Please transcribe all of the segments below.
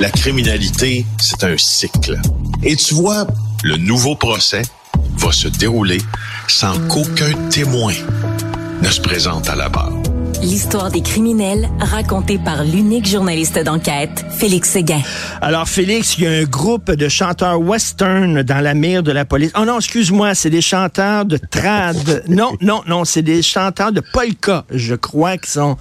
la criminalité, c'est un cycle. Et tu vois, le nouveau procès va se dérouler sans qu'aucun témoin ne se présente à la barre. L'histoire des criminels racontée par l'unique journaliste d'enquête, Félix Séguin. Alors, Félix, il y a un groupe de chanteurs western dans la mire de la police. Oh non, excuse-moi, c'est des chanteurs de trad. non, non, non, c'est des chanteurs de polka, je crois, qui sont...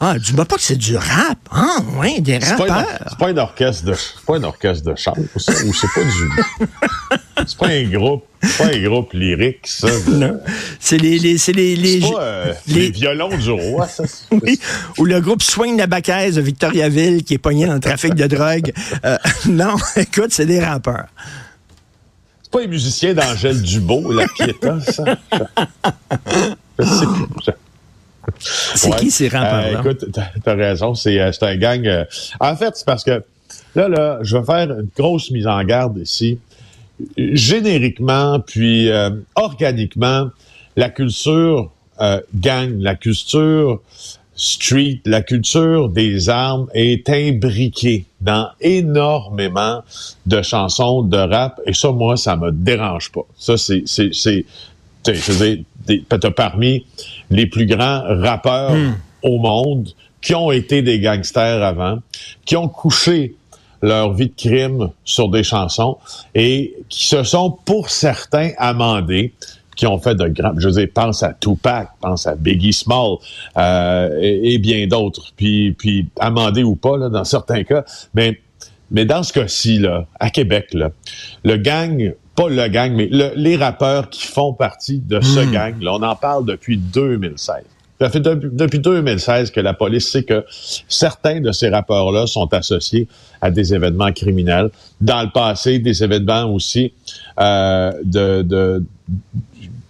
Ah, dis-moi pas que c'est du rap. Ah, oui, des rappeurs. C'est pas un orchestre de, pas un orchestre de chant, ou c'est pas du... c'est pas un groupe c'est pas un groupe lyrique, ça. Non. C'est les, les, c'est les, les, pas, euh, les... violons du roi, ça. oui. Ou le groupe Swing la Bacaise de Victoriaville qui est pogné dans le trafic de drogue. Euh, non, écoute, c'est des rappeurs. C'est pas les musiciens d'Angèle Dubo, la Pieta, ça? C'est qui ces rappeurs-là? Euh, écoute, t'as raison, c'est un gang. en fait, c'est parce que là, là, je vais faire une grosse mise en garde ici génériquement, puis euh, organiquement, la culture euh, gang, la culture street, la culture des armes est imbriquée dans énormément de chansons de rap. Et ça, moi, ça me dérange pas. Ça, c'est, c'est, c'est, t'as parmi les plus grands rappeurs hmm. au monde qui ont été des gangsters avant, qui ont couché leur vie de crime sur des chansons et qui se sont, pour certains, amendés qui ont fait de grands... Je veux dire, pense à Tupac, pense à Biggie Small euh, et, bien d'autres. Puis, puis amendés ou pas, là, dans certains cas. Mais, mais dans ce cas-ci, là, à Québec, là, le gang pas le gang, mais les rappeurs qui font partie de ce hmm. gang, là, on en parle depuis 2016. Ça fait depuis 2016 que la police sait que certains de ces rappeurs-là sont associés à des événements criminels. Dans le passé, des événements aussi euh, de, de,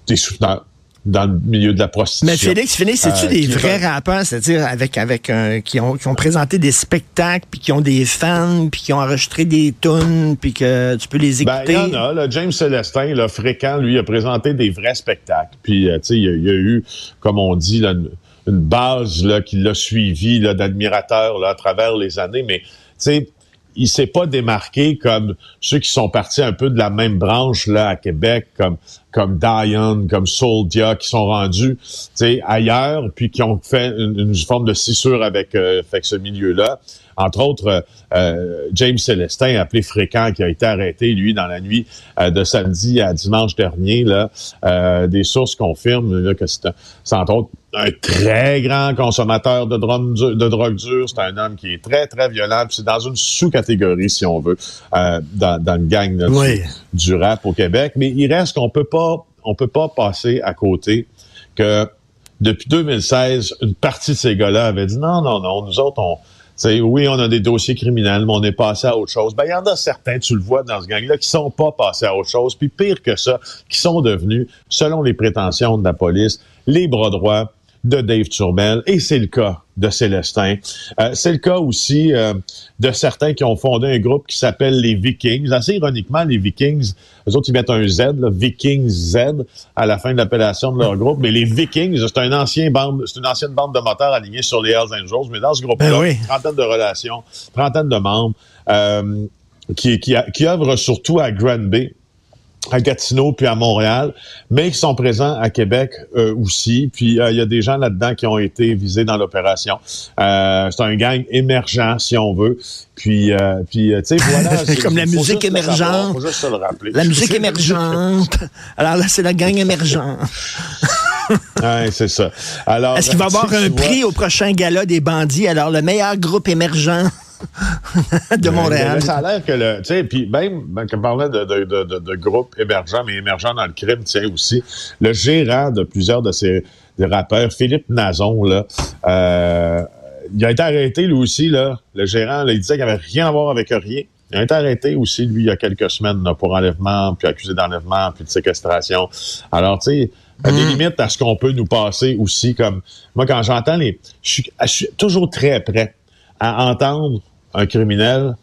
des souteneurs dans le milieu de la prostitution. Mais Félix, Félix, c'est-tu euh, des vrais rappeurs, c'est-à-dire avec avec qui ont qui ont présenté des spectacles, puis qui ont des fans, puis qui ont enregistré des tunes, puis que tu peux les écouter. Ben, il y en a. Là, James Célestin, là, fréquent, lui, a présenté des vrais spectacles. Puis, euh, tu sais, il y, a eu, comme on dit, là, une, base là qui l'a suivi là d'admirateurs là à travers les années. Mais, tu sais il s'est pas démarqué comme ceux qui sont partis un peu de la même branche là à Québec, comme comme Dion, comme Soldia, qui sont rendus ailleurs, puis qui ont fait une, forme de scissure avec, euh, avec ce milieu-là. Entre autres, euh, James Célestin, appelé fréquent, qui a été arrêté, lui, dans la nuit euh, de samedi à dimanche dernier. Là, des sources confirment que c'est, entre autres un très grand consommateur de, drogue, de drogue dure. C'est un homme qui est très, très violent. C'est dans une sous-catégorie, si on veut, dans, dans le gang du, du, rap au Québec. Mais il reste qu'on peut pas, on peut pas passer à côté que depuis 2016, une partie de ces gars-là avait dit non, non, non, nous autres, on, oui, on a des dossiers criminels, mais on est passé à autre chose. Ben, il y en a certains, tu le vois dans ce gang-là, qui sont pas passés à autre chose, puis pire que ça, qui sont devenus, selon les prétentions de la police, les bras droits de Dave Turmel, et c'est le cas de Célestin. Euh, c'est le cas aussi euh, de certains qui ont fondé un groupe qui s'appelle les Vikings. Assez ironiquement, les Vikings, eux autres, ils mettent un Z, là, Vikings Z, à la fin de l'appellation de leur groupe. Mais les Vikings, c'est un ancien bande, c'est une ancienne bande de moteurs alignés sur les Hells Angels. Mais dans ce groupe-là, ben trentaine de relations, trentaine de membres, euh, qui, qui, qui œuvrent surtout à Granby à Gatineau puis à Montréal, mais qui sont présents à Québec euh, aussi. Puis euh, il y a des gens là-dedans qui ont été visés dans l'opération. Euh, c'est un gang émergent, si on veut. Puis, puis tu sais, voilà. c'est comme la musique émergente. faut juste se le rappeler. La musique émergente. Alors là, c'est la gang émergente. oui, c'est ça. Alors, est-ce qu'il va y avoir un prix au prochain gala des bandits? Alors le meilleur groupe émergent de Montréal. ça a l'air que le, tu sais, puis même ben, quand on parlait de, de, de, de, groupes émergents, mais émergents dans le crime, tu sais aussi, le gérant de plusieurs de ces rappeurs, Philippe Nazon, là, euh, il a été arrêté lui aussi, là. Le gérant, là, il disait qu'il n'avait rien à voir avec rien. Il a été arrêté aussi, lui, il y a quelques semaines, là, pour enlèvement, puis accusé d'enlèvement, puis de séquestration. Alors, tu sais, à des hmm. limites à ce qu'on peut nous passer aussi, comme moi, quand j'entends les. Je suis, toujours très prêt à entendre un criminel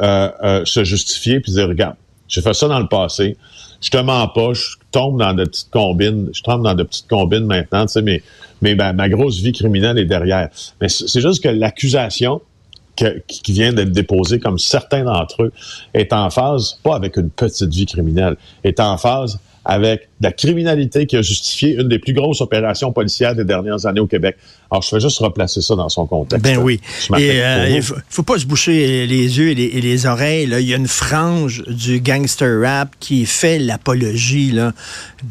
euh, euh, se justifier puis dire regarde, j'ai fait ça dans le passé, je te mens pas, je tombe dans de petites combines, je tombe dans de petites combines maintenant, tu sais, mais, mais ma grosse vie criminelle est derrière. Mais c'est juste que l'accusation qui vient d'être déposé, comme certains d'entre eux, est en phase, pas avec une petite vie criminelle, est en phase avec la criminalité qui a justifié une des plus grosses opérations policières des dernières années au Québec. Alors, je vais juste replacer ça dans son contexte. Ben oui. Et euh, il faut, faut, pas se boucher les yeux et les, oreilles. Là. Il y a une frange du gangster rap qui fait l'apologie de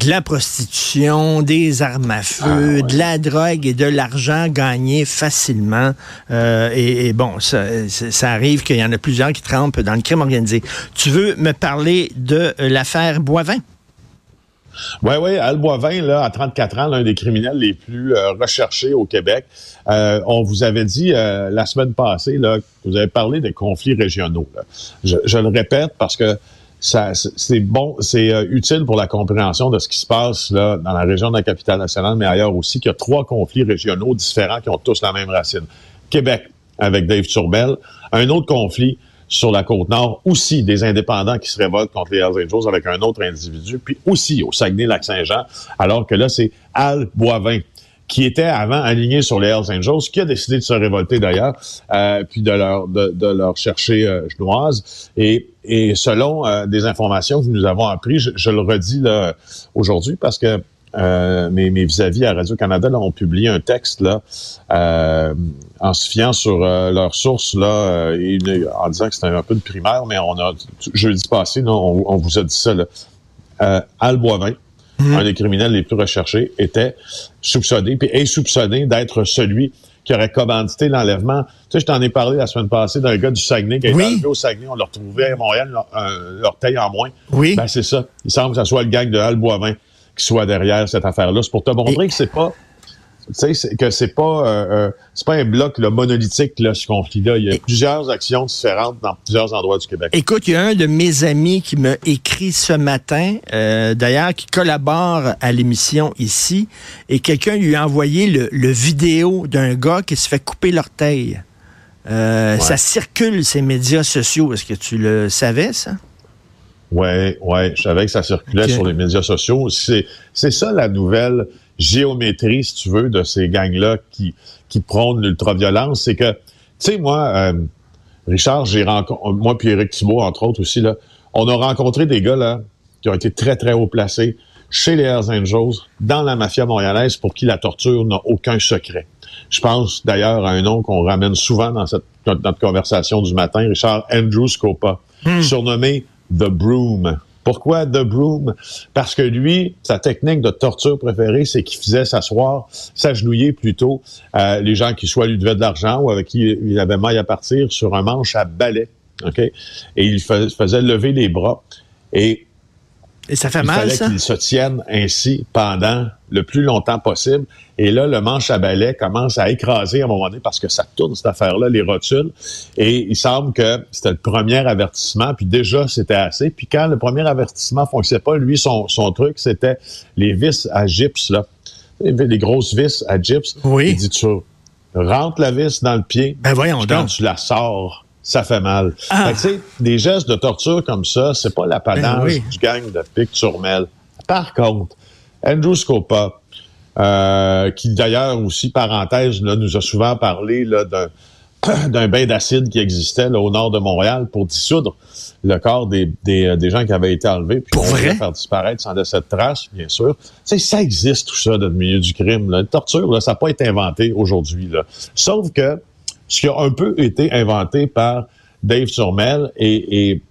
la prostitution, des armes à feu, ah, de la drogue et de l'argent gagné facilement. Euh, et, bon, ça, ça arrive qu'il y en a plusieurs qui trempent dans le crime organisé. Tu veux me parler de l'affaire Boivin? Oui, oui, Al Boivin, là, à 34 ans, l'un des criminels les plus euh, recherchés au Québec. Euh, on vous avait dit euh, la semaine passée, là, vous avez parlé des conflits régionaux. Je, le répète parce que c'est bon, c'est utile pour la compréhension de ce qui se passe dans la région de la capitale nationale, mais ailleurs aussi, qu'il y a trois conflits régionaux différents qui ont tous la même racine. Québec avec Dave Turbel, un autre conflit sur la côte nord, aussi des indépendants qui se révoltent contre les Hells Angels avec un autre individu, puis aussi au Saguenay-Lac-Saint-Jean, alors que là, c'est Al Boivin qui était avant aligné sur les Hells Angels, qui a décidé de se révolter d'ailleurs, euh, puis de leur de, leur chercher euh, genoise. Et, et selon euh, des informations que nous avons apprises, je, le redis aujourd'hui parce que euh, mes, vis-à-vis à Radio-Canada ont publié un texte là, euh, en se fiant sur euh, leurs sources là, et, en disant que c'était un peu de primaire, mais on a jeudi passé, on, vous a dit ça. Là. Al Boivin, mhm. un des criminels les plus recherchés, était soupçonné, puis est soupçonné d'être celui qui aurait commandité l'enlèvement. Tu sais, je t'en ai parlé la semaine passée d'un gars du Saguenay qui a été enlevé au Saguenay. On l'a retrouvé à Montréal, l'orteil en moins. Oui. Ben, c'est ça. Il semble que ce soit le gang de Al Boivin qui soit derrière cette affaire-là. C'est pour te montrer que c'est pas tu sais, que c'est pas euh, euh, c'est pas un bloc monolithique là, ce conflit-là. Il y a plusieurs actions différentes dans plusieurs endroits du Québec. Écoute, il y a un de mes amis qui m'a écrit ce matin, euh, d'ailleurs, qui collabore à l'émission ici, et quelqu'un lui a envoyé le, le vidéo d'un gars qui se fait couper l'orteil. Ça circule ces médias sociaux. Est-ce que tu le savais, ça? Ouais, ouais, je savais que ça circulait sur les médias sociaux. C'est, c'est ça la nouvelle géométrie, si tu veux, de ces gangs-là qui, qui prônent l'ultraviolence. C'est que, tu sais, moi, euh, Richard, j'ai rencontré, moi puis Eric Thibault, entre autres aussi, là, on a rencontré des gars, là, qui ont été très, très haut placés chez les Hells Angels, dans la mafia montréalaise, pour qui la torture n'a aucun secret. Je pense d'ailleurs à un nom qu'on ramène souvent dans cette notre conversation du matin, Richard Andrew Scopa, hmm. surnommé The Broom. Pourquoi The Broom? Parce que lui, sa technique de torture préférée, c'est qu'il faisait s'asseoir, s'agenouiller plutôt euh, les gens qui soit lui devaient de l'argent ou avec qui il avait maille à partir sur un manche à balai. OK? Et il faisait lever les bras. Et et ça fait mal, ça? qu'il se tienne ainsi pendant le plus longtemps possible. Et là, le manche à balai commence à écraser à un moment donné parce que ça tourne, cette affaire-là, les rotules. Et il semble que c'était le premier avertissement, puis déjà, c'était assez. Puis quand le premier avertissement fonctionnait pas, lui, son, son truc, c'était les vis à gypse, là. Les grosses vis à gypse. Oui. Il dit, tu rentres la vis dans le pied. Ben voyons Quand tu la sors, ça fait mal. Ah. tu sais, des gestes de torture comme ça, c'est pas la ben du gang de Pic Turmel. Par contre, Andrew Scopa, euh, qui d'ailleurs aussi, parenthèse, là, nous a souvent parlé là, d'un, d'un bain d'acide qui existait là, au nord de Montréal pour dissoudre le corps des, des, euh, des gens qui avaient été enlevés puis pour vrai? faire disparaître sans laisser de traces, bien sûr. Tu sais, ça existe tout ça dans le milieu du crime. Là. La torture, là, ça n'a pas été inventé aujourd'hui. Sauf que ce qui a un peu été inventé par Dave Turmel et, et,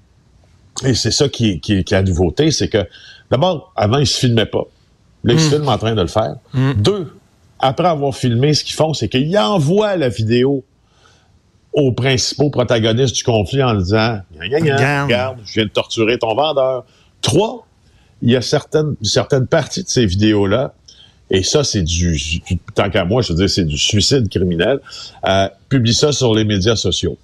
et c'est ça qui, qui, qui est la nouveauté, c'est que d'abord, avant, ils se filmaient pas. Là, ils se hmm. filment en train de le faire. Hmm. Deux, après avoir filmé, ce qu'ils font, c'est qu'ils envoient la vidéo aux principaux protagonistes du conflit en disant Regarde, je viens de torturer ton vendeur. Trois, il y a certaines, certaines parties de ces vidéos-là et ça, c'est du, tant qu'à moi, je veux dire, c'est du suicide criminel, euh, publie ça sur les médias sociaux.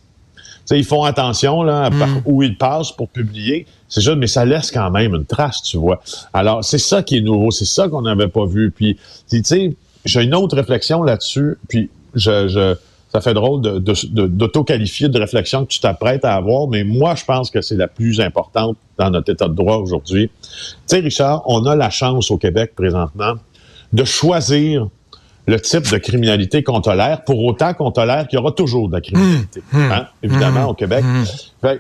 sais, ils font attention là, hmm. où ils passent pour publier. C'est juste, mais ça laisse quand même une trace, tu vois. Alors, c'est ça qui est nouveau, c'est ça qu'on n'avait pas vu. Puis, tu sais, j'ai une autre réflexion là-dessus, puis je, je ça fait drôle d'auto-qualifier de, de, de, réflexion que tu t'apprêtes à avoir, mais moi, je pense que c'est la plus importante dans notre état de droit aujourd'hui. Tu sais, Richard, on a la chance au Québec présentement de choisir le type de criminalité qu'on tolère, pour autant qu'on tolère qu'il y aura toujours de la criminalité, mmh. Mmh. Hein, évidemment, au Québec. Mmh.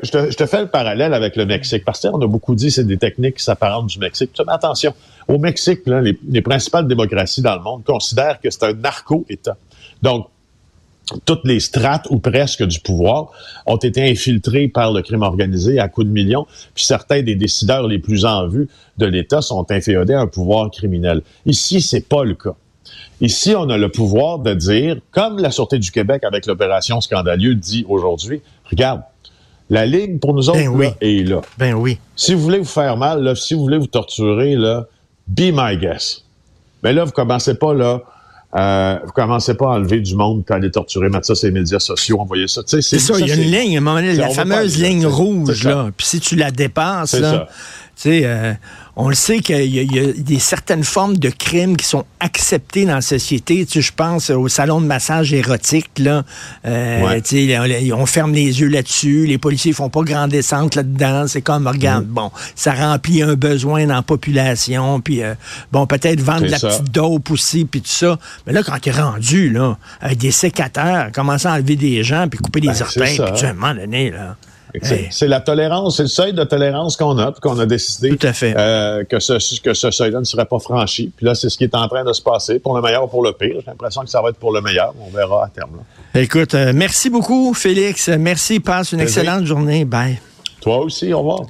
je, te, fais le parallèle avec le Mexique, parce qu'on a beaucoup dit que c'est des techniques qui s'apparentent du Mexique. Mais attention, au Mexique, les, les principales démocraties dans le monde considèrent que c'est un narco-État. Donc, toutes les strates ou presque du pouvoir ont été infiltrées par le crime organisé à coups de millions, puis certains des décideurs les plus en vue de l'État sont inféodés à un pouvoir criminel. Ici, c'est pas le cas. Ici, on a le pouvoir de dire, comme la Sûreté du Québec avec l'opération Scandalieux dit aujourd'hui, regarde, la ligne pour nous autres ben est là. Ben oui. Si vous voulez vous faire mal, si vous voulez vous torturer, là, be my guest. Mais là, vous commencez pas là euh, vous commencez pas à enlever du monde quand elle est torturée, mettre ça sur les médias sociaux, envoyer ça. C'est ça, il y a une ligne, à un moment donné, la fameuse ligne rouge, là. Puis si tu la dépasses, là, tu sais, euh, on le sait qu'il y, a des certaines formes de crimes qui sont acceptées dans la société. Tu sais, je pense au salon de massage érotique, là. Euh, tu sais, on, ferme les yeux là-dessus. Les policiers font pas grande descente là-dedans. C'est comme, regarde, mm. bon, ça remplit un besoin dans la population. Puis, euh, bon, peut-être vendre de la petite dope aussi, puis tout ça. Mais là, quand tu es rendu, là, avec des sécateurs, commencer à enlever des gens, puis couper des ben, orteils, puis tu, à un moment donné, là... C'est la tolérance, c'est le seuil de tolérance qu'on a, qu'on a décidé euh, que ce, que ce seuil-là ne serait pas franchi. Puis là, c'est ce qui est en train de se passer, pour le meilleur ou pour le pire. J'ai l'impression que ça va être pour le meilleur. On verra à terme. Écoute, euh, merci beaucoup, Félix. Merci. Passe une excellente journée. Bye. Toi aussi. Au revoir.